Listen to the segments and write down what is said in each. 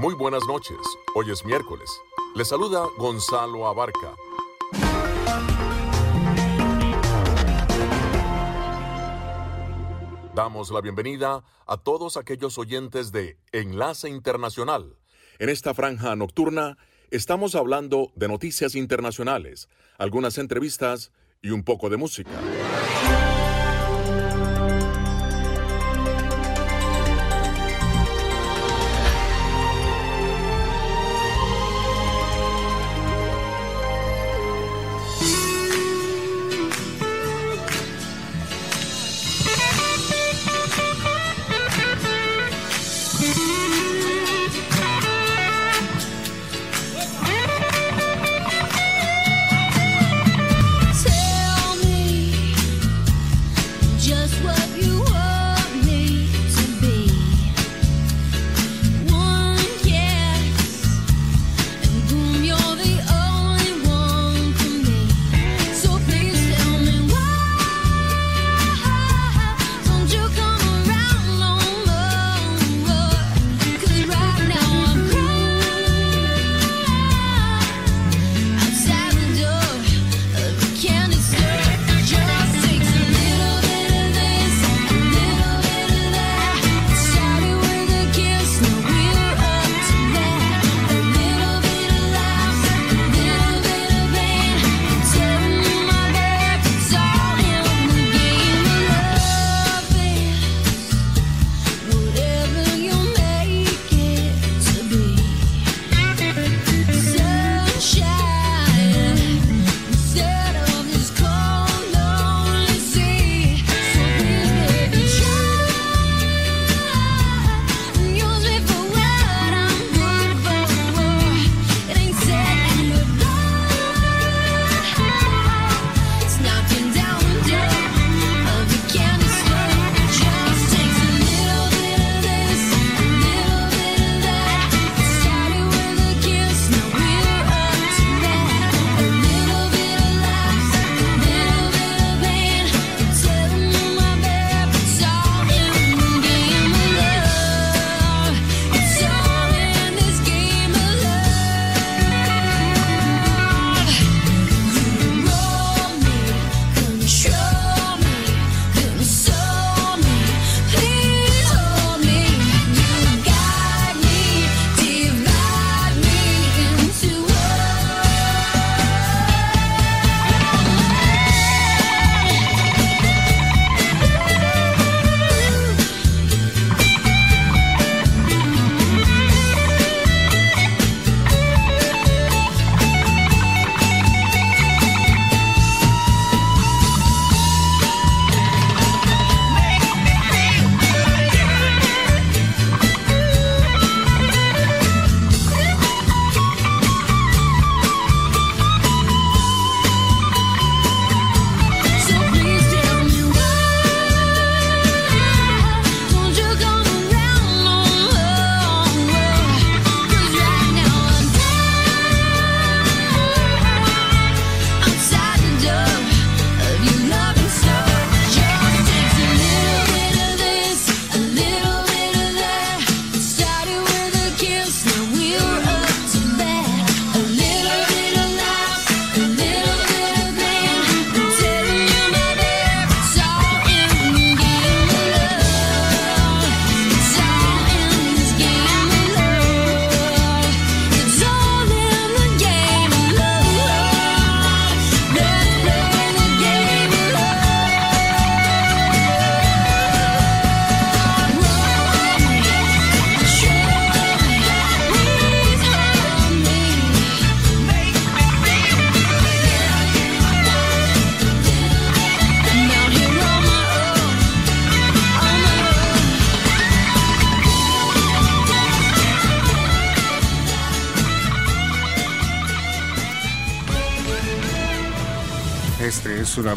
Muy buenas noches. Hoy es miércoles. Le saluda Gonzalo Abarca. Damos la bienvenida a todos aquellos oyentes de Enlace Internacional. En esta franja nocturna estamos hablando de noticias internacionales, algunas entrevistas y un poco de música.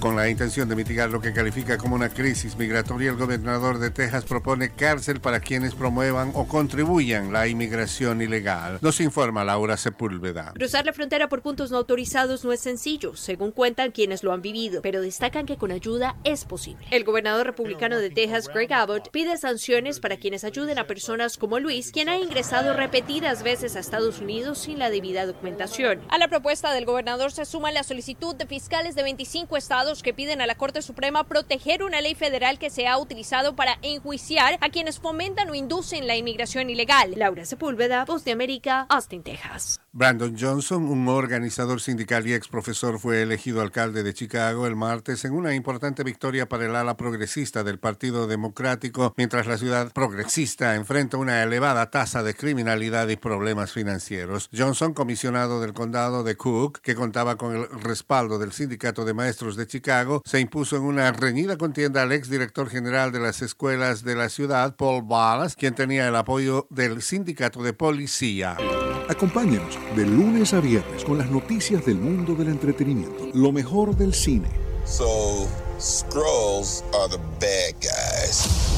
Con la intención de mitigar lo que califica como una crisis migratoria, el gobernador de Texas propone cárcel para quienes promuevan o contribuyan la inmigración ilegal. Nos informa Laura Sepúlveda. Cruzar la frontera por puntos no autorizados no es sencillo, según cuentan quienes lo han vivido, pero destacan que con ayuda es posible. El gobernador republicano de Texas, Greg Abbott, pide sanciones para quienes ayuden a personas como Luis, quien ha ingresado repetidas veces a Estados Unidos sin la debida documentación. A la propuesta del gobernador se suma la solicitud de fiscales de 25 estados que piden a la Corte Suprema proteger una ley federal que se ha utilizado para enjuiciar a quienes fomentan o inducen la inmigración ilegal. Laura Sepúlveda, Voz de América, Austin, Texas. Brandon Johnson, un organizador sindical y ex profesor, fue elegido alcalde de Chicago el martes en una importante victoria para el ala progresista del Partido Democrático, mientras la ciudad progresista enfrenta una elevada tasa de criminalidad y problemas financieros. Johnson, comisionado del condado de Cook, que contaba con el respaldo del Sindicato de Maestros de Chicago, Chicago, se impuso en una reñida contienda al exdirector general de las escuelas de la ciudad, Paul Ballas, quien tenía el apoyo del sindicato de policía. Acompáñenos de lunes a viernes con las noticias del mundo del entretenimiento, lo mejor del cine. So, Scrolls are the bad guys.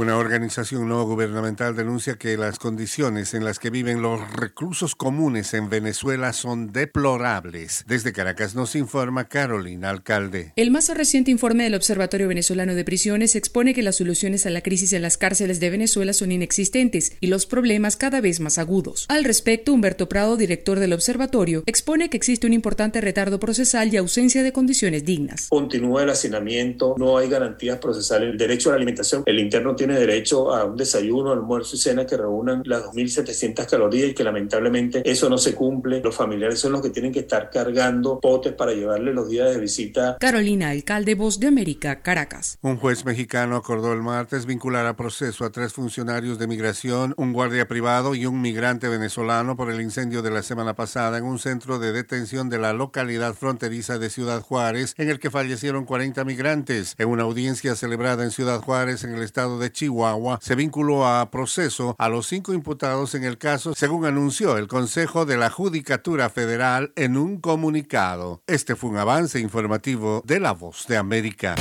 Una organización no gubernamental denuncia que las condiciones en las que viven los reclusos comunes en Venezuela son deplorables. Desde Caracas nos informa Carolina Alcalde. El más reciente informe del Observatorio Venezolano de Prisiones expone que las soluciones a la crisis en las cárceles de Venezuela son inexistentes y los problemas cada vez más agudos. Al respecto, Humberto Prado, director del observatorio, expone que existe un importante retardo procesal y ausencia de condiciones dignas. Continúa el hacinamiento, no hay garantías procesales, el derecho a la alimentación, el interno tiene derecho a un desayuno, almuerzo y cena que reúnan las 2.700 calorías y que lamentablemente eso no se cumple. Los familiares son los que tienen que estar cargando potes para llevarle los días de visita. Carolina, alcalde Voz de América, Caracas. Un juez mexicano acordó el martes vincular a proceso a tres funcionarios de migración, un guardia privado y un migrante venezolano por el incendio de la semana pasada en un centro de detención de la localidad fronteriza de Ciudad Juárez, en el que fallecieron 40 migrantes. En una audiencia celebrada en Ciudad Juárez, en el estado de Chihuahua, se vinculó a proceso a los cinco imputados en el caso, según anunció el Consejo de la Judicatura Federal en un comunicado. Este fue un avance informativo de La Voz de América.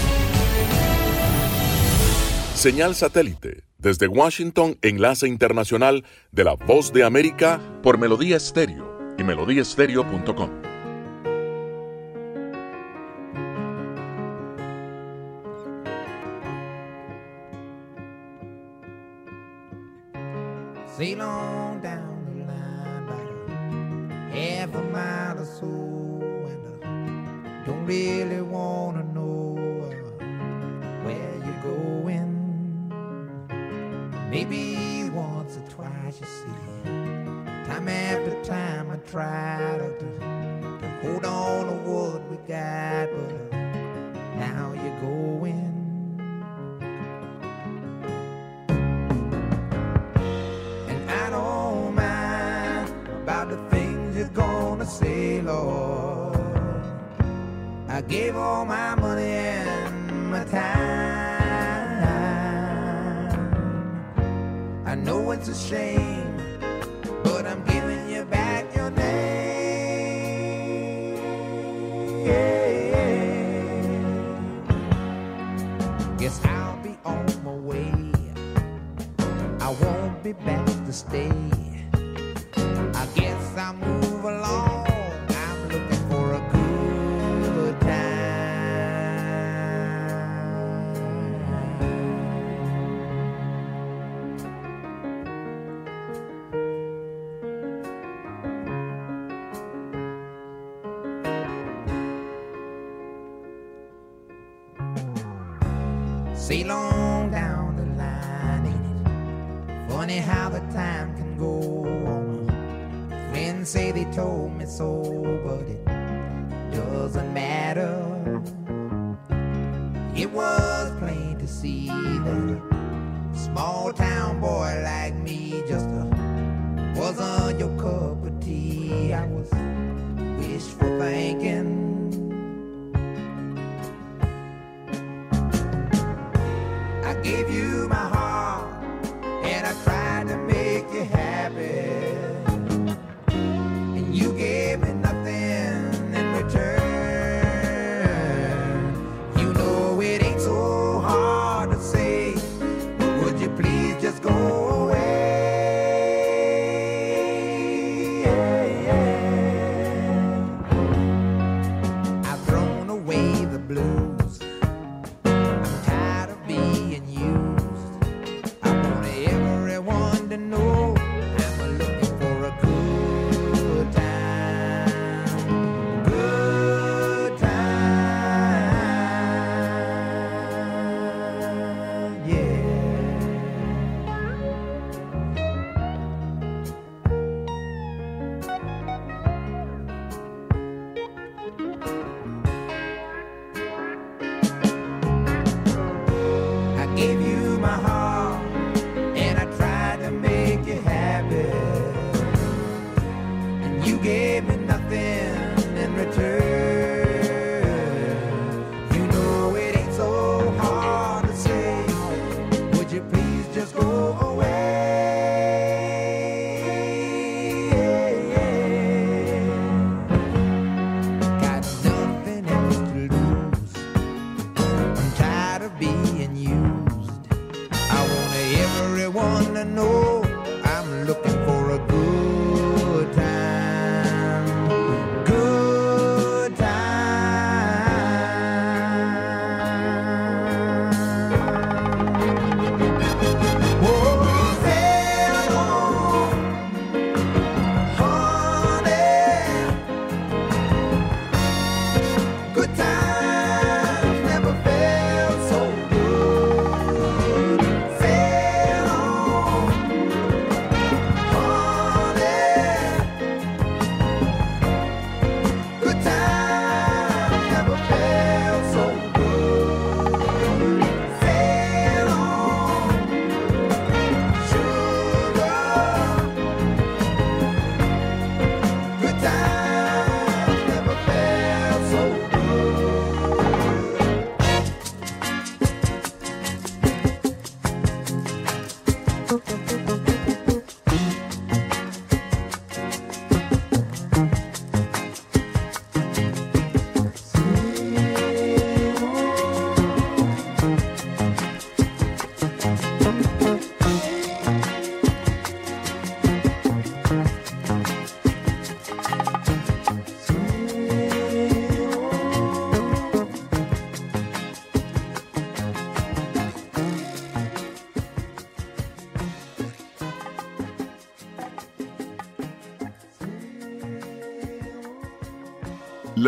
Señal satélite. Desde Washington, enlace internacional de la Voz de América por Melodía Estéreo y melodíaestéreo.com. Sail on down the line about a half a mile or so, and I don't really wanna know uh, where you're going. Maybe once or twice, you see, time after time I try to, to, hold on to what we got, but uh, now you're going. I gave all my money and my time. I know it's a shame, but I'm giving you back your name. Guess I'll be on my way. I won't be back to stay. I guess I'll move along. Told me so, but it doesn't matter. It was plain to see that a small town boy like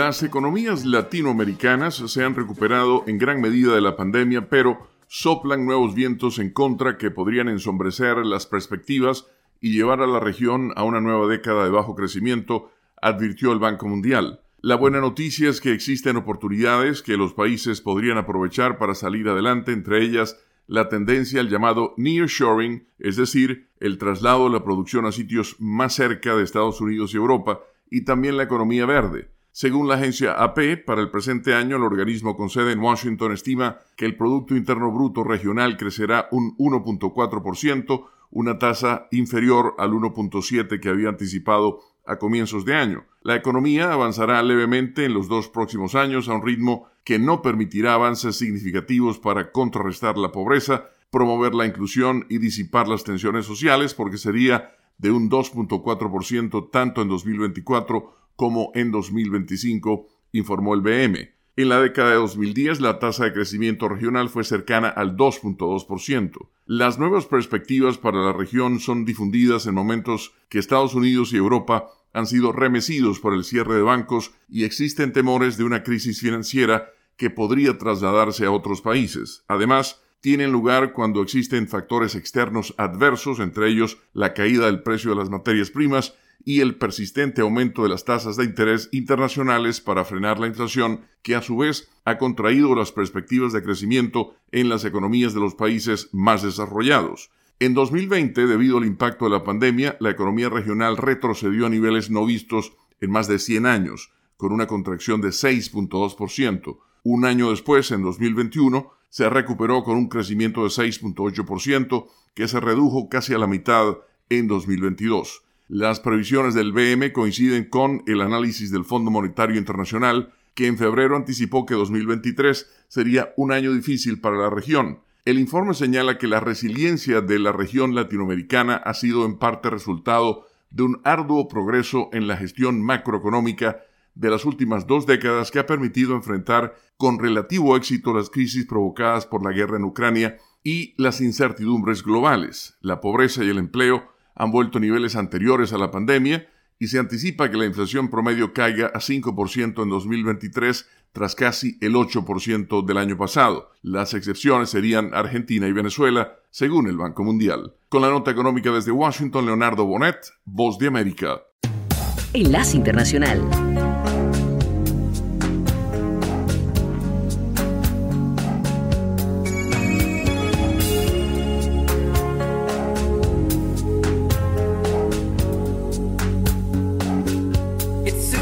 Las economías latinoamericanas se han recuperado en gran medida de la pandemia, pero soplan nuevos vientos en contra que podrían ensombrecer las perspectivas y llevar a la región a una nueva década de bajo crecimiento, advirtió el Banco Mundial. La buena noticia es que existen oportunidades que los países podrían aprovechar para salir adelante, entre ellas la tendencia al llamado nearshoring, es decir, el traslado de la producción a sitios más cerca de Estados Unidos y Europa, y también la economía verde. Según la agencia AP, para el presente año el organismo con sede en Washington estima que el Producto Interno Bruto regional crecerá un 1.4%, una tasa inferior al 1.7 que había anticipado a comienzos de año. La economía avanzará levemente en los dos próximos años a un ritmo que no permitirá avances significativos para contrarrestar la pobreza, promover la inclusión y disipar las tensiones sociales, porque sería de un 2.4% tanto en 2024 como en 2025, informó el BM. En la década de 2010, la tasa de crecimiento regional fue cercana al 2.2%. Las nuevas perspectivas para la región son difundidas en momentos que Estados Unidos y Europa han sido remecidos por el cierre de bancos y existen temores de una crisis financiera que podría trasladarse a otros países. Además, tienen lugar cuando existen factores externos adversos, entre ellos la caída del precio de las materias primas y el persistente aumento de las tasas de interés internacionales para frenar la inflación, que a su vez ha contraído las perspectivas de crecimiento en las economías de los países más desarrollados. En 2020, debido al impacto de la pandemia, la economía regional retrocedió a niveles no vistos en más de 100 años, con una contracción de 6.2%. Un año después, en 2021, se recuperó con un crecimiento de 6.8%, que se redujo casi a la mitad en 2022. Las previsiones del BM coinciden con el análisis del Fondo Monetario Internacional, que en febrero anticipó que 2023 sería un año difícil para la región. El informe señala que la resiliencia de la región latinoamericana ha sido en parte resultado de un arduo progreso en la gestión macroeconómica de las últimas dos décadas que ha permitido enfrentar con relativo éxito las crisis provocadas por la guerra en Ucrania y las incertidumbres globales. La pobreza y el empleo han vuelto a niveles anteriores a la pandemia y se anticipa que la inflación promedio caiga a 5% en 2023 tras casi el 8% del año pasado. Las excepciones serían Argentina y Venezuela, según el Banco Mundial. Con la nota económica desde Washington, Leonardo Bonet, Voz de América. Enlace Internacional. It's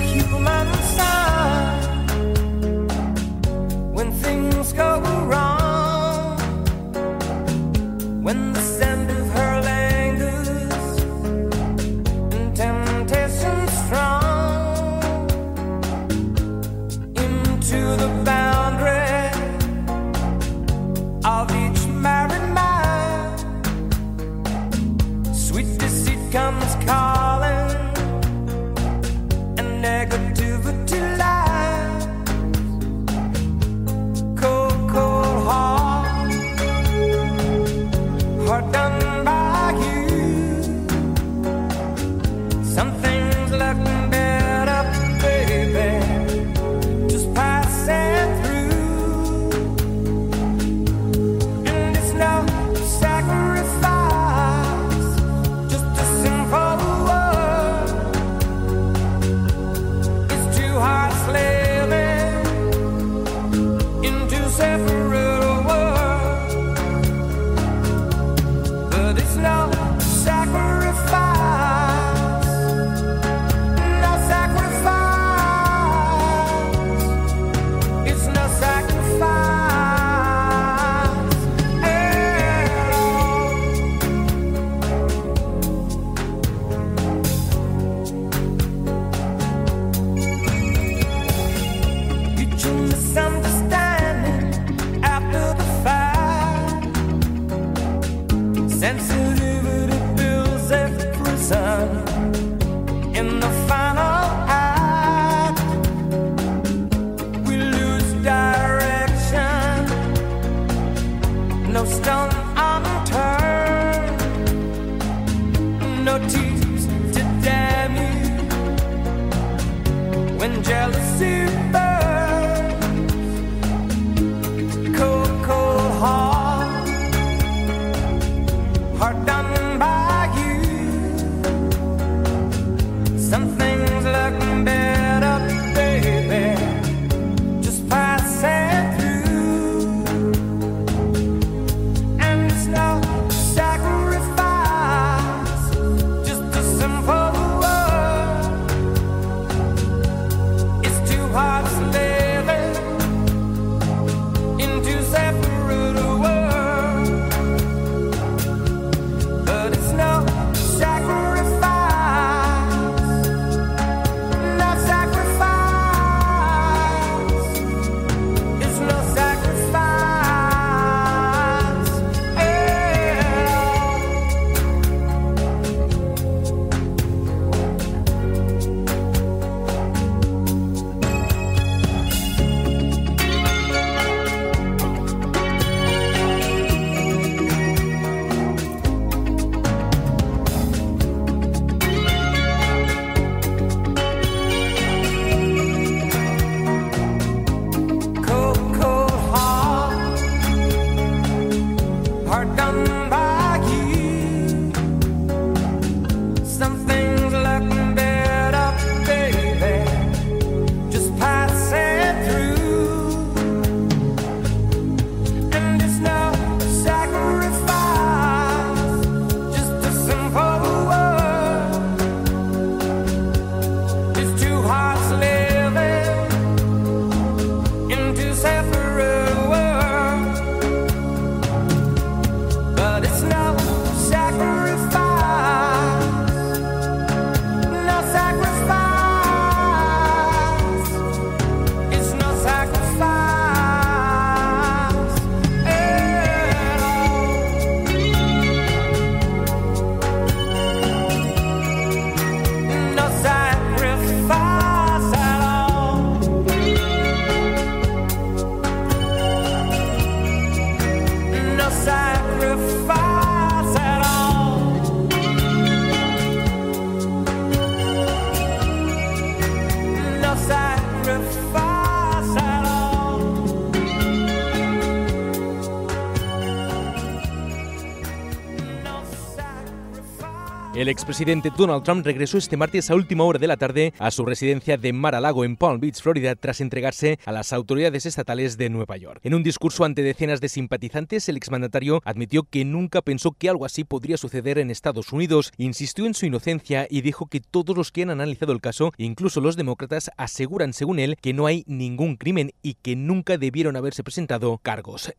expresidente Donald Trump regresó este martes a última hora de la tarde a su residencia de Mar-a-Lago en Palm Beach, Florida, tras entregarse a las autoridades estatales de Nueva York. En un discurso ante decenas de simpatizantes, el exmandatario admitió que nunca pensó que algo así podría suceder en Estados Unidos, insistió en su inocencia y dijo que todos los que han analizado el caso, incluso los demócratas, aseguran, según él, que no hay ningún crimen y que nunca debieron haberse presentado cargos.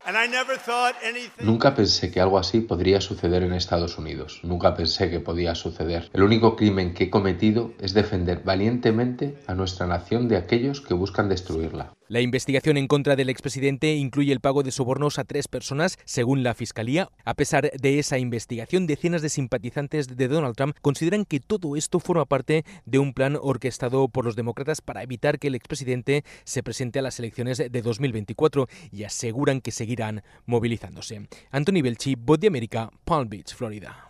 Nunca pensé que algo así podría suceder en Estados Unidos. Nunca pensé que podía suceder. El único crimen que he cometido es defender valientemente a nuestra nación de aquellos que buscan destruirla. La investigación en contra del expresidente incluye el pago de sobornos a tres personas, según la Fiscalía. A pesar de esa investigación, decenas de simpatizantes de Donald Trump consideran que todo esto forma parte de un plan orquestado por los demócratas para evitar que el expresidente se presente a las elecciones de 2024 y aseguran que seguirán movilizándose. Anthony Belchi, Voz de América, Palm Beach, Florida.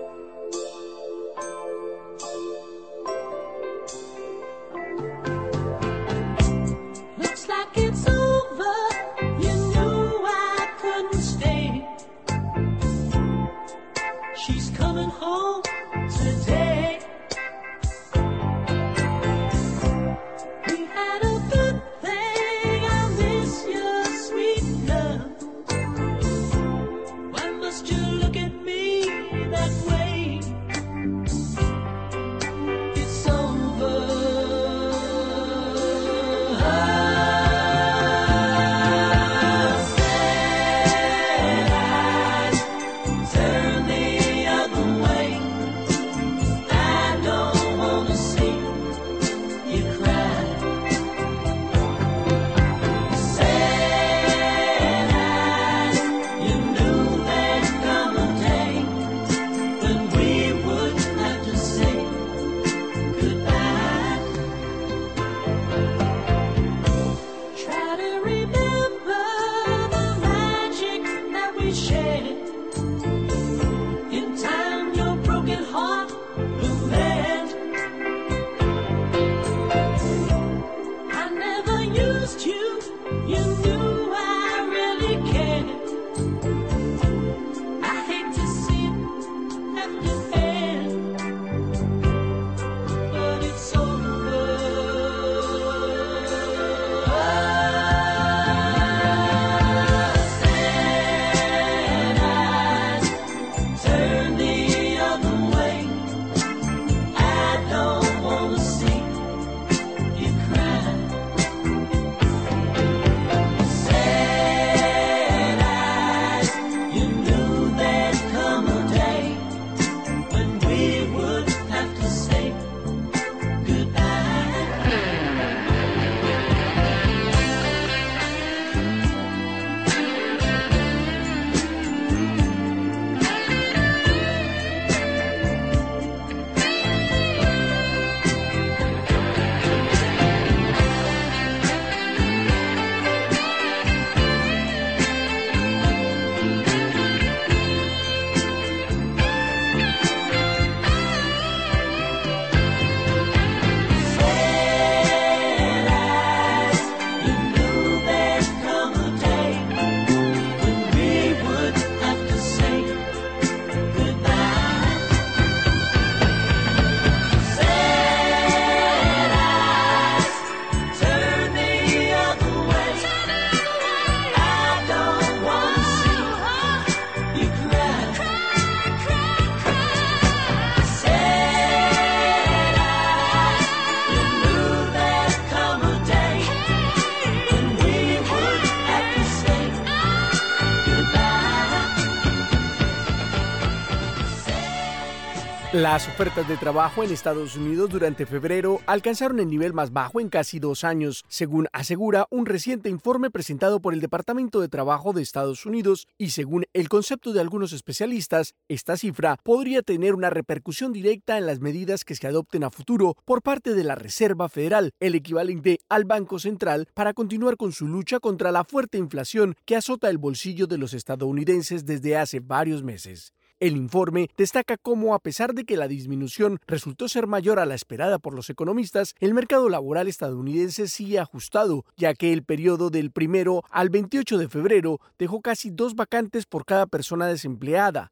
Las ofertas de trabajo en Estados Unidos durante febrero alcanzaron el nivel más bajo en casi dos años, según asegura un reciente informe presentado por el Departamento de Trabajo de Estados Unidos y según el concepto de algunos especialistas, esta cifra podría tener una repercusión directa en las medidas que se adopten a futuro por parte de la Reserva Federal, el equivalente al Banco Central, para continuar con su lucha contra la fuerte inflación que azota el bolsillo de los estadounidenses desde hace varios meses. El informe destaca cómo, a pesar de que la disminución resultó ser mayor a la esperada por los economistas, el mercado laboral estadounidense sigue ajustado, ya que el periodo del primero al 28 de febrero dejó casi dos vacantes por cada persona desempleada.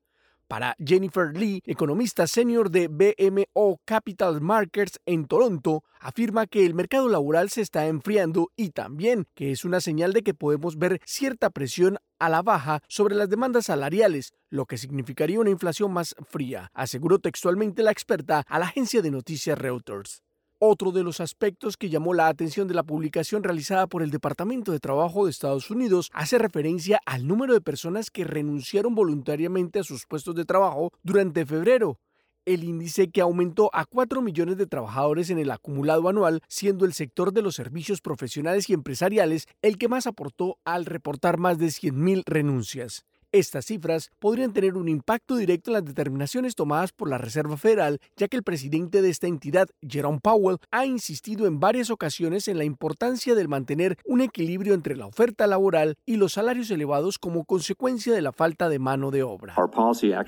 Para Jennifer Lee, economista senior de BMO Capital Markets en Toronto, afirma que el mercado laboral se está enfriando y también que es una señal de que podemos ver cierta presión a la baja sobre las demandas salariales, lo que significaría una inflación más fría, aseguró textualmente la experta a la agencia de noticias Reuters. Otro de los aspectos que llamó la atención de la publicación realizada por el Departamento de Trabajo de Estados Unidos hace referencia al número de personas que renunciaron voluntariamente a sus puestos de trabajo durante febrero. El índice que aumentó a 4 millones de trabajadores en el acumulado anual, siendo el sector de los servicios profesionales y empresariales el que más aportó al reportar más de 100.000 renuncias. Estas cifras podrían tener un impacto directo en las determinaciones tomadas por la Reserva Federal, ya que el presidente de esta entidad, Jerome Powell, ha insistido en varias ocasiones en la importancia de mantener un equilibrio entre la oferta laboral y los salarios elevados como consecuencia de la falta de mano de obra.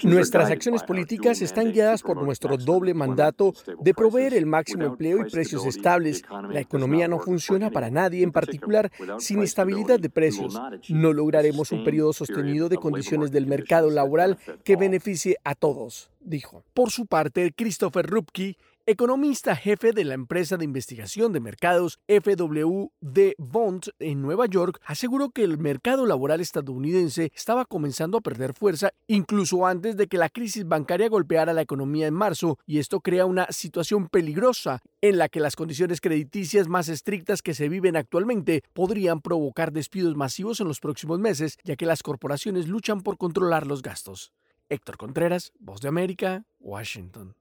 Nuestras acciones políticas están guiadas por nuestro doble mandato de proveer el máximo empleo y precios estables. La economía no funciona para nadie, en particular sin estabilidad de precios. No lograremos un periodo sostenido de condiciones del mercado laboral que beneficie a todos, dijo. Por su parte, Christopher Rupke, economista jefe de la empresa de investigación de mercados FWD Bond en Nueva York, aseguró que el mercado laboral estadounidense estaba comenzando a perder fuerza incluso antes de que la crisis bancaria golpeara la economía en marzo y esto crea una situación peligrosa en la que las condiciones crediticias más estrictas que se viven actualmente podrían provocar despidos masivos en los próximos meses, ya que las corporaciones luchan por controlar los gastos. Héctor Contreras, Voz de América, Washington.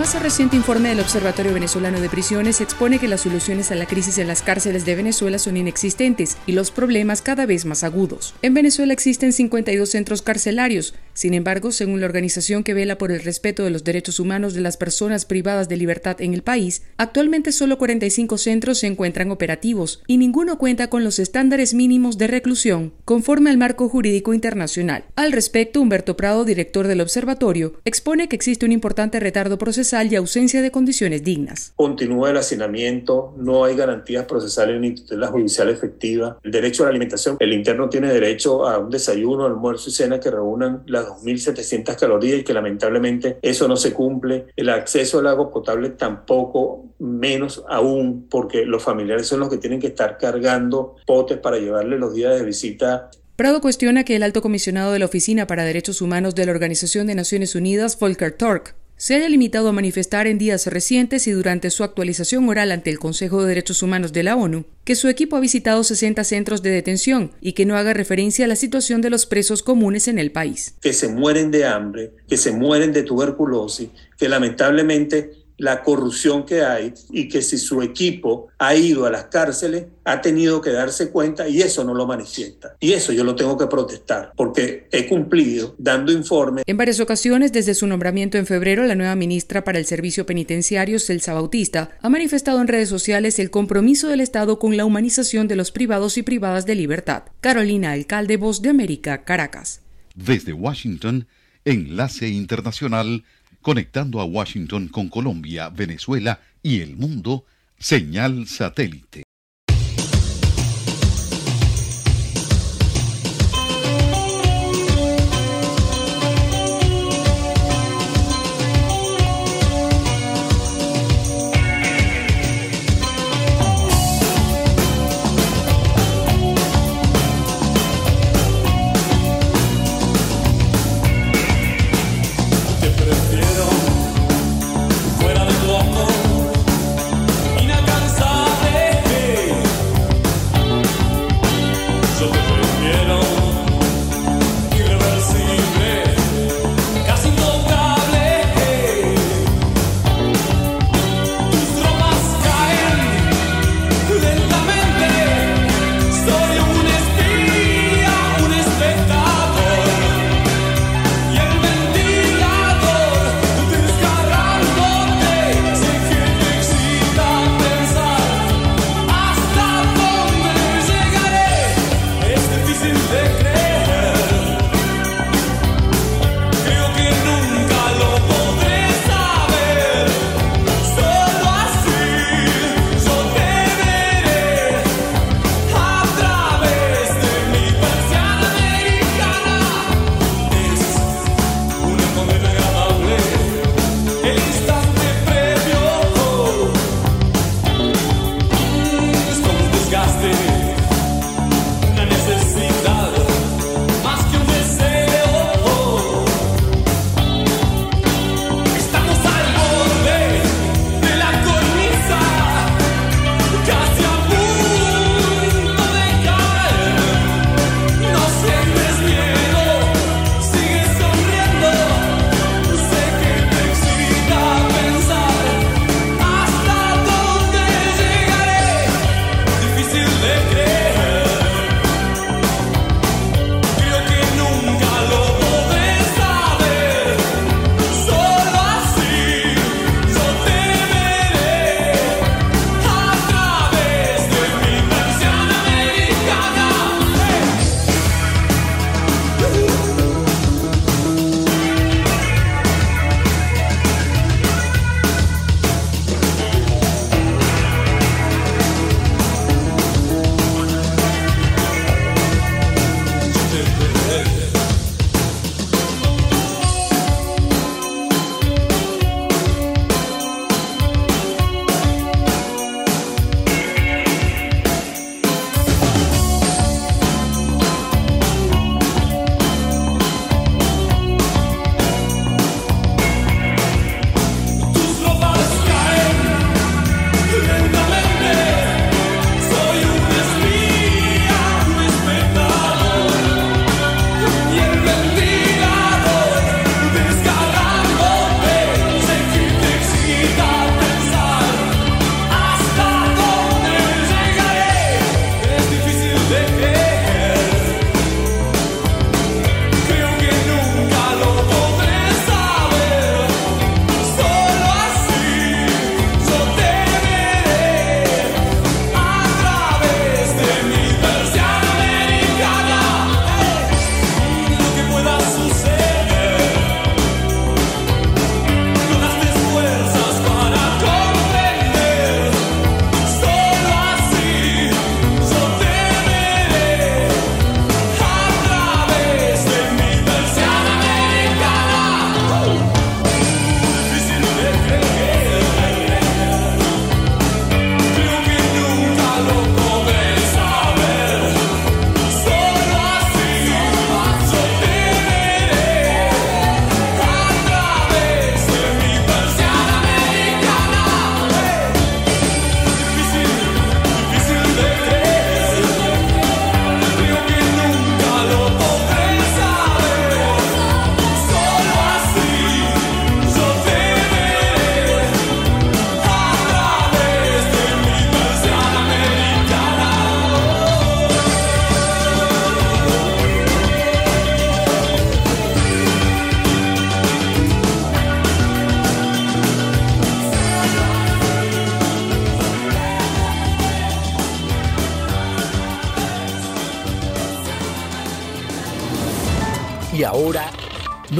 Más reciente informe del Observatorio Venezolano de Prisiones expone que las soluciones a la crisis en las cárceles de Venezuela son inexistentes y los problemas cada vez más agudos. En Venezuela existen 52 centros carcelarios. Sin embargo, según la organización que vela por el respeto de los derechos humanos de las personas privadas de libertad en el país, actualmente solo 45 centros se encuentran operativos y ninguno cuenta con los estándares mínimos de reclusión conforme al marco jurídico internacional. Al respecto, Humberto Prado, director del observatorio, expone que existe un importante retardo procesal y ausencia de condiciones dignas. Continúa el hacinamiento, no hay garantías procesales ni tutela judicial efectiva. El derecho a la alimentación, el interno tiene derecho a un desayuno, almuerzo y cena que reúnan las 2.700 calorías y que lamentablemente eso no se cumple. El acceso al agua potable tampoco, menos aún, porque los familiares son los que tienen que estar cargando potes para llevarle los días de visita Prado cuestiona que el alto comisionado de la Oficina para Derechos Humanos de la Organización de Naciones Unidas, Volker Turk, se haya limitado a manifestar en días recientes y durante su actualización oral ante el Consejo de Derechos Humanos de la ONU que su equipo ha visitado 60 centros de detención y que no haga referencia a la situación de los presos comunes en el país. Que se mueren de hambre, que se mueren de tuberculosis, que lamentablemente la corrupción que hay y que si su equipo ha ido a las cárceles, ha tenido que darse cuenta y eso no lo manifiesta. Y eso yo lo tengo que protestar porque he cumplido dando informes. En varias ocasiones, desde su nombramiento en febrero, la nueva ministra para el Servicio Penitenciario, Celsa Bautista, ha manifestado en redes sociales el compromiso del Estado con la humanización de los privados y privadas de libertad. Carolina Alcalde, Voz de América, Caracas. Desde Washington, Enlace Internacional conectando a Washington con Colombia, Venezuela y el mundo, señal satélite.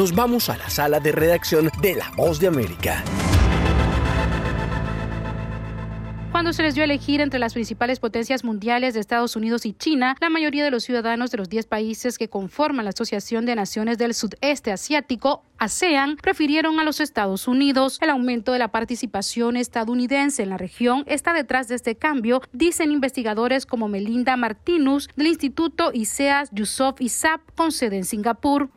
Nos vamos a la sala de redacción de La Voz de América. Cuando se les dio a elegir entre las principales potencias mundiales de Estados Unidos y China, la mayoría de los ciudadanos de los 10 países que conforman la Asociación de Naciones del Sudeste Asiático ASEAN prefirieron a los Estados Unidos. El aumento de la participación estadounidense en la región está detrás de este cambio, dicen investigadores como Melinda Martinus del Instituto ISEAS Yusof ISAP con sede en Singapur.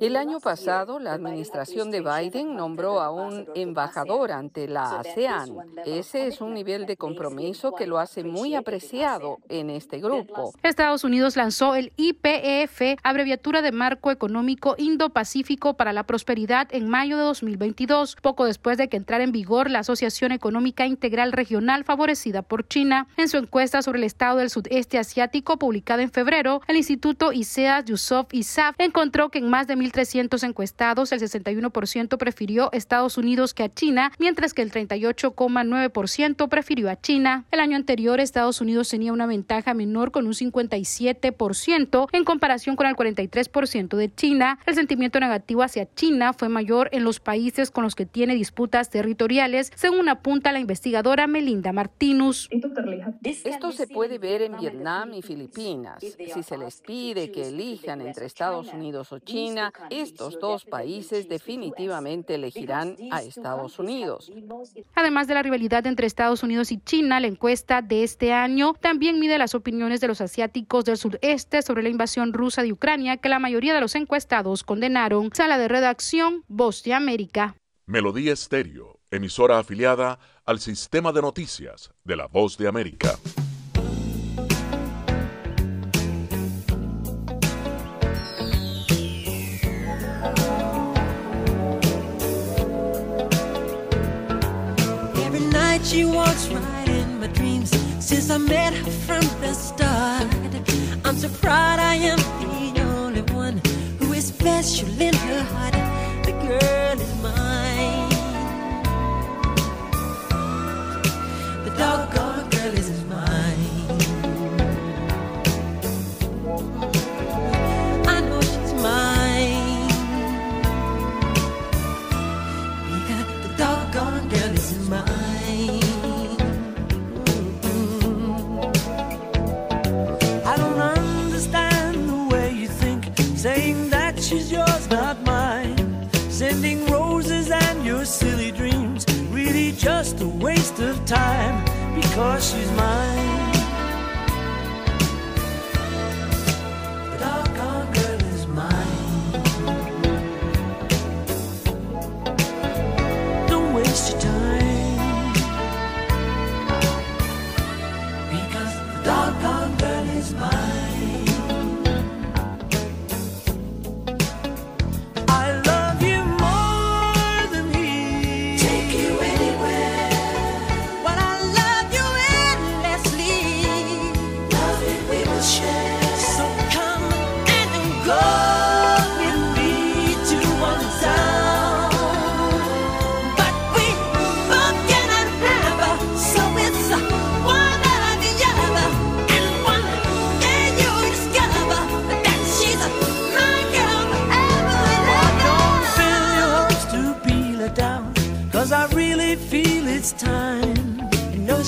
El año pasado, la administración de Biden nombró a un embajador ante la ASEAN. Ese es un nivel de compromiso que lo hace muy apreciado en este grupo. Estados Unidos lanzó el IPEF, abreviatura de Marco Económico Indo-Pacífico para la Prosperidad en mayo de 2022, poco después de que entrara en vigor la Asociación Económica Integral Regional favorecida por China. En su encuesta sobre el estado del sudeste asiático publicada en febrero, el Instituto ISEAS Yusof ISAF encontró que en más de 1.300 encuestados, el 61% prefirió Estados Unidos que a China, mientras que el 38,9% prefirió a China. El año anterior, Estados Unidos tenía una ventaja menor con un 57% en comparación con el 43% de China. El sentimiento negativo hacia China fue mayor en los países con los que tiene disputas territoriales, según apunta la investigadora Melinda Martinus. Esto se puede ver en Vietnam y Filipinas. Si se les pide que elijan entre Estados Unidos o China, estos dos países definitivamente elegirán a Estados Unidos. Además de la rivalidad entre Estados Unidos y China, la encuesta de este año también mide las opiniones de los asiáticos del sudeste sobre la invasión rusa de Ucrania, que la mayoría de los encuestados condenaron. Sala de redacción, Voz de América. Melodía Estéreo, emisora afiliada al sistema de noticias de la Voz de América. Every night she walks right in my dreams since I met her from the start. I'm so proud I am the only one special in her heart. The girl is mine. The doggone girl is waste of time because she's mine.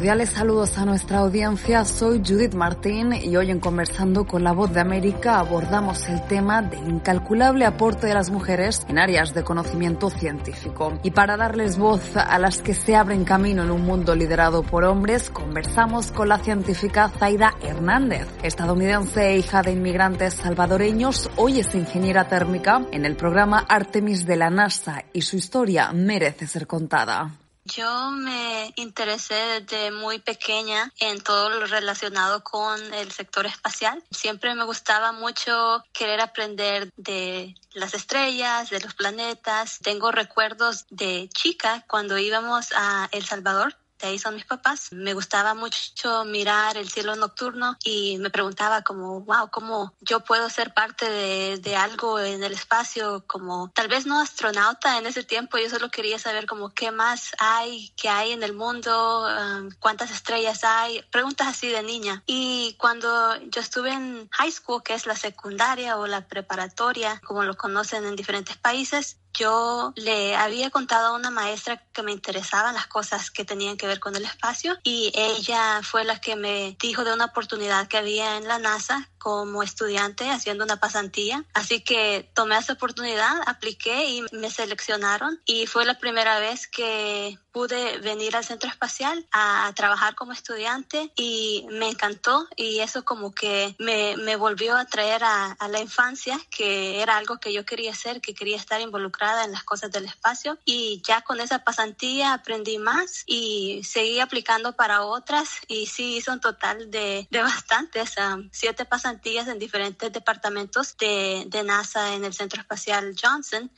Cordiales saludos a nuestra audiencia, soy Judith Martín y hoy en Conversando con la Voz de América abordamos el tema del incalculable aporte de las mujeres en áreas de conocimiento científico. Y para darles voz a las que se abren camino en un mundo liderado por hombres, conversamos con la científica Zaida Hernández, estadounidense e hija de inmigrantes salvadoreños, hoy es ingeniera térmica en el programa Artemis de la NASA y su historia merece ser contada. Yo me interesé desde muy pequeña en todo lo relacionado con el sector espacial. Siempre me gustaba mucho querer aprender de las estrellas, de los planetas. Tengo recuerdos de chica cuando íbamos a El Salvador de ahí son mis papás. Me gustaba mucho mirar el cielo nocturno y me preguntaba como, wow, ¿cómo yo puedo ser parte de, de algo en el espacio? Como tal vez no astronauta en ese tiempo, yo solo quería saber como qué más hay, qué hay en el mundo, um, cuántas estrellas hay, preguntas así de niña. Y cuando yo estuve en high school, que es la secundaria o la preparatoria, como lo conocen en diferentes países, yo le había contado a una maestra que me interesaban las cosas que tenían que ver con el espacio y ella fue la que me dijo de una oportunidad que había en la NASA como estudiante haciendo una pasantía. Así que tomé esa oportunidad, apliqué y me seleccionaron y fue la primera vez que pude venir al centro espacial a, trabajar como estudiante y me encantó y eso como que me, me volvió a traer a, a, la infancia que era algo que yo quería hacer, que quería estar involucrada en las cosas del espacio. Y ya con esa pasantía aprendí más y seguí aplicando para otras y sí hice un total de, de bastantes, um, siete pasantías en diferentes departamentos de, de NASA en el centro espacial Johnson.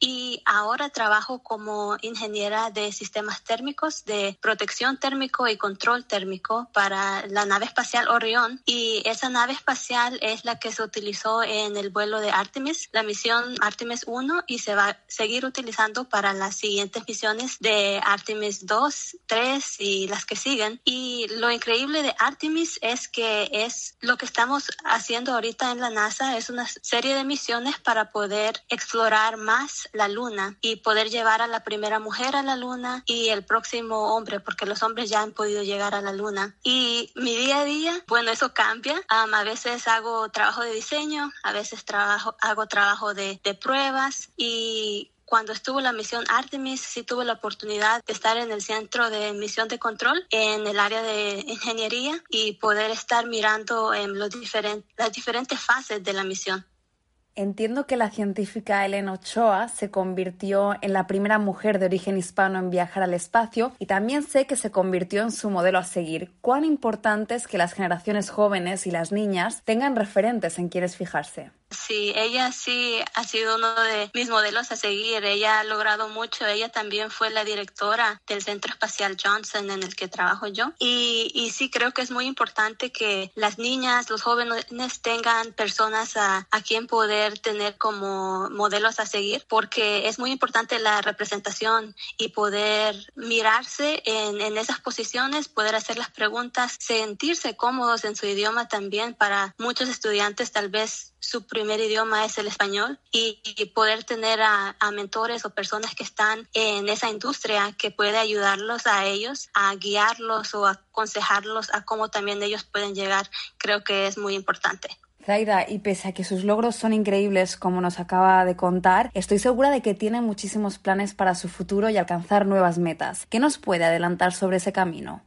Y ahora trabajo como ingeniera de sistemas sistemas térmicos de protección térmico y control térmico para la nave espacial Orión y esa nave espacial es la que se utilizó en el vuelo de Artemis, la misión Artemis 1 y se va a seguir utilizando para las siguientes misiones de Artemis 2, 3 y las que siguen. Y lo increíble de Artemis es que es lo que estamos haciendo ahorita en la NASA, es una serie de misiones para poder explorar más la Luna y poder llevar a la primera mujer a la Luna y el próximo hombre, porque los hombres ya han podido llegar a la luna. Y mi día a día, bueno, eso cambia. Um, a veces hago trabajo de diseño, a veces trabajo, hago trabajo de, de pruebas y cuando estuvo la misión Artemis, sí tuve la oportunidad de estar en el centro de misión de control en el área de ingeniería y poder estar mirando en los diferentes, las diferentes fases de la misión. Entiendo que la científica Helen Ochoa se convirtió en la primera mujer de origen hispano en viajar al espacio y también sé que se convirtió en su modelo a seguir. ¿Cuán importante es que las generaciones jóvenes y las niñas tengan referentes en quienes fijarse? Sí, ella sí ha sido uno de mis modelos a seguir. Ella ha logrado mucho. Ella también fue la directora del Centro Espacial Johnson en el que trabajo yo. Y, y sí creo que es muy importante que las niñas, los jóvenes tengan personas a, quien poder tener como modelos a seguir, porque es muy importante la representación y poder mirarse en, en esas posiciones, poder hacer las preguntas, sentirse cómodos en su idioma también. Para muchos estudiantes tal vez su primer idioma es el español y, y poder tener a, a, mentores o personas que están en esa industria que puede ayudarlos a ellos, a guiarlos o a aconsejarlos a cómo también ellos pueden llegar, creo que es muy importante. Zaida, y pese a que sus logros son increíbles, como nos acaba de contar, estoy segura de que tiene muchísimos planes para su futuro y alcanzar nuevas metas. ¿Qué nos puede adelantar sobre ese camino?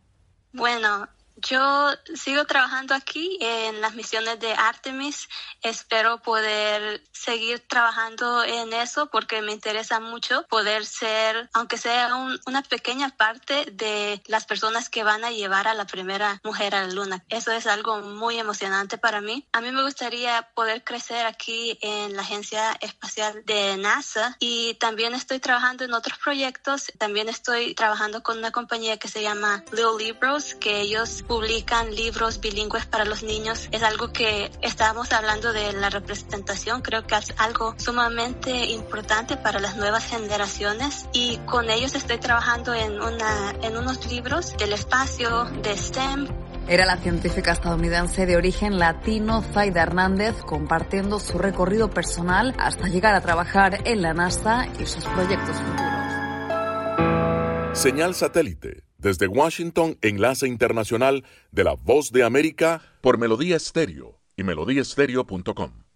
Bueno, Yo sigo trabajando aquí en las misiones de Artemis. Espero poder seguir trabajando en eso porque me interesa mucho poder ser, aunque sea un- una pequeña parte de las personas que van a llevar a la primera mujer a la luna. Eso es algo muy emocionante para mí. A mí me gustaría poder crecer aquí en la Agencia Espacial de NASA y también estoy trabajando en otros proyectos. También estoy trabajando con una compañía que se llama Little Libros, que ellos publican libros bilingües para los niños. Es algo que estábamos hablando de la representación. Creo que es algo sumamente importante para las nuevas generaciones y con ellos estoy trabajando en, una, en unos libros del espacio, de STEM, Era la científica estadounidense de origen latino Zaida Hernández compartiendo su recorrido personal hasta llegar a trabajar en la NASA y sus proyectos futuros. Señal satélite desde Washington, enlace internacional de la Voz de América por Melodía Estéreo y melodíaestéreo.com.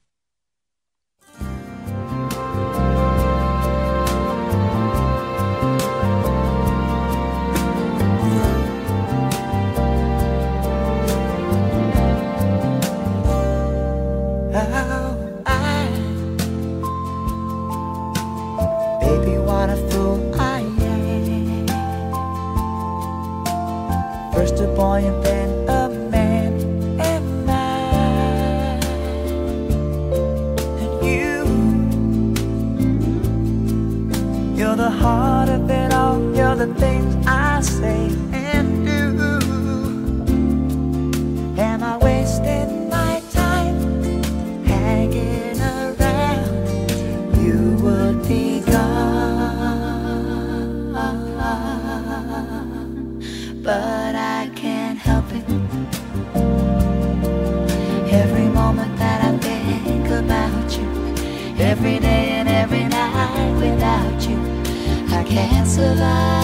can't survive.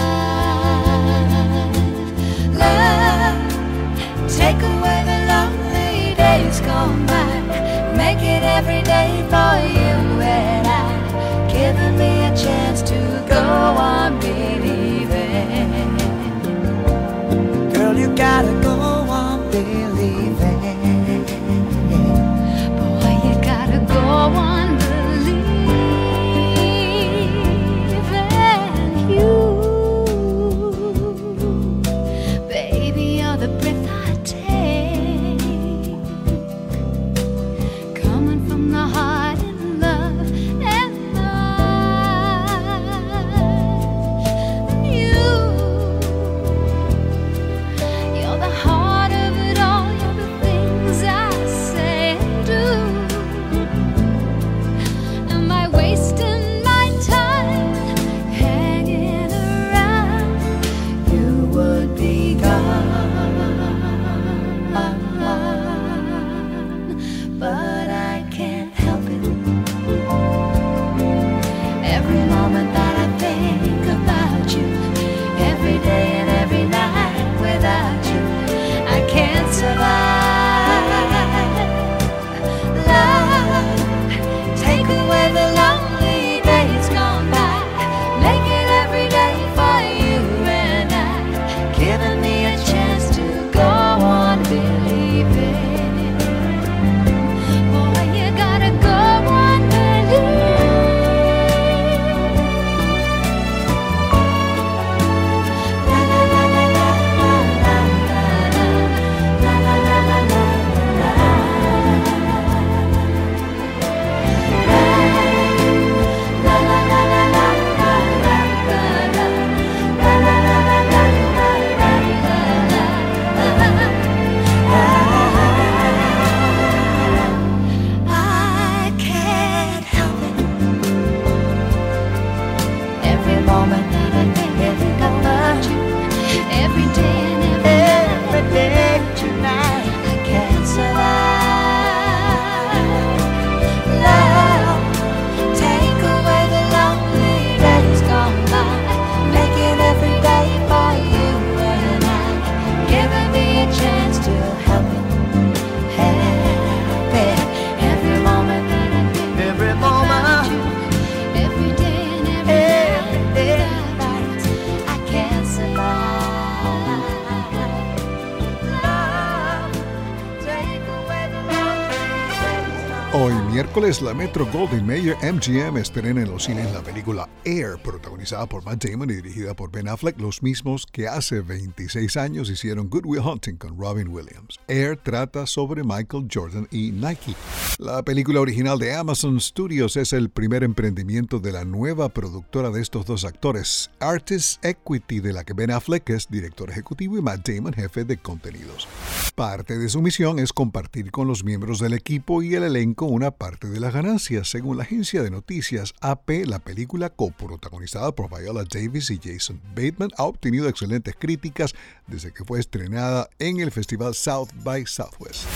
La Metro Golden Mayer MGM estrena en los cines la película Air, protagonizada por Matt Damon y dirigida por Ben Affleck, los mismos que hace 26 años hicieron Good Will Hunting con Robin Williams. Air trata sobre Michael Jordan y Nike. La película original de Amazon Studios es el primer emprendimiento de la nueva productora de estos dos actores, Artist Equity, de la que Ben Affleck es director ejecutivo y Matt Damon jefe de contenidos. Parte de su misión es compartir con los miembros del equipo y el elenco una parte de las ganancias. Según la agencia de noticias AP, la película coprotagonizada por Viola Davis y Jason Bateman ha obtenido excelentes críticas desde que fue estrenada en el festival South by Southwest.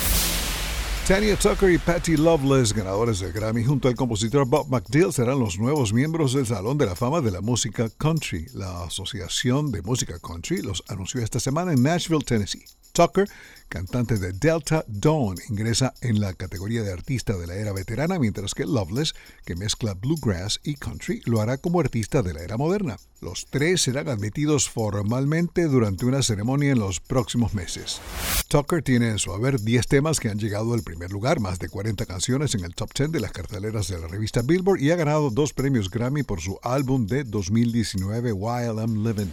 Tanya Tucker y Patty Loveless, ganadores del Grammy junto al compositor Bob McDill, serán los nuevos miembros del Salón de la Fama de la Música Country. La Asociación de Música Country los anunció esta semana en Nashville, Tennessee. Tucker, cantante de Delta Dawn, ingresa en la categoría de artista de la era veterana, mientras que Loveless, que mezcla bluegrass y country, lo hará como artista de la era moderna. Los tres serán admitidos formalmente durante una ceremonia en los próximos meses. Tucker tiene en su haber 10 temas que han llegado al primer lugar, más de 40 canciones en el top 10 de las carteleras de la revista Billboard y ha ganado dos premios Grammy por su álbum de 2019 While I'm Living.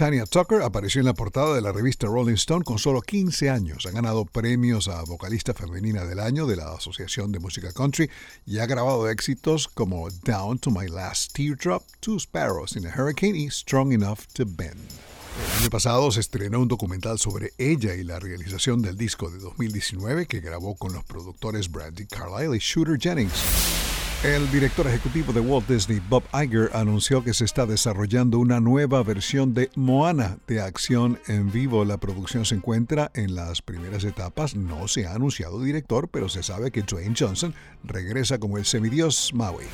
Tanya Tucker apareció en la portada de la revista Rolling Stone con solo 15 años. Ha ganado premios a vocalista femenina del año de la Asociación de Música Country y ha grabado éxitos como Down to My Last Teardrop, Two Sparrows in a Hurricane y Strong Enough to Bend. El año pasado se estrenó un documental sobre ella y la realización del disco de 2019 que grabó con los productores Brandy Carlile y Shooter Jennings. El director ejecutivo de Walt Disney, Bob Iger, anunció que se está desarrollando una nueva versión de Moana de acción en vivo. La producción se encuentra en las primeras etapas. No se ha anunciado director, pero se sabe que Dwayne Johnson regresa como el semidios Maui.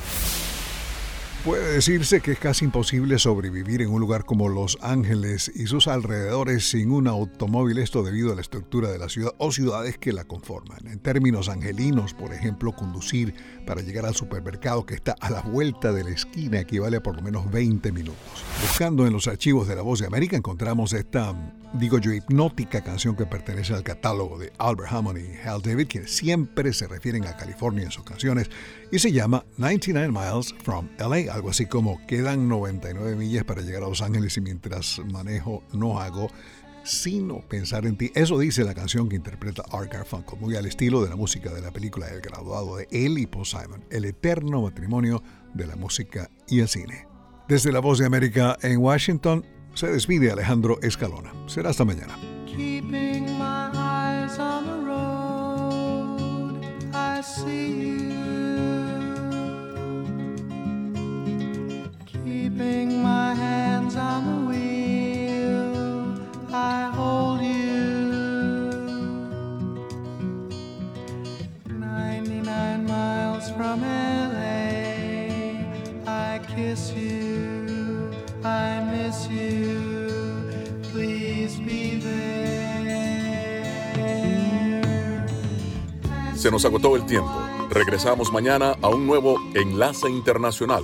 Puede decirse que es casi imposible sobrevivir en un lugar como Los Ángeles y sus alrededores sin un automóvil, esto debido a la estructura de la ciudad o ciudades que la conforman. En términos angelinos, por ejemplo, conducir para llegar al supermercado que está a la vuelta de la esquina equivale a por lo menos 20 minutos. Buscando en los archivos de La Voz de América encontramos esta, digo yo, hipnótica canción que pertenece al catálogo de Albert Hammond y Hal David, quienes siempre se refieren a California en sus canciones, y se llama 99 Miles from LA, algo así como quedan 99 millas para llegar a Los Ángeles y mientras manejo no hago sino pensar en ti. Eso dice la canción que interpreta Art Garfunkel, muy al estilo de la música de la película El graduado de él y Paul Simon, el eterno matrimonio de la música y el cine. Desde la Voz de América en Washington, se despide Alejandro Escalona. Será hasta mañana. Keeping my hands on the wheel, I hold you. 99 miles from LA, I kiss you, I miss you. Please be there. Se nos agotó el tiempo. Regresamos mañana a un nuevo Enlace Internacional.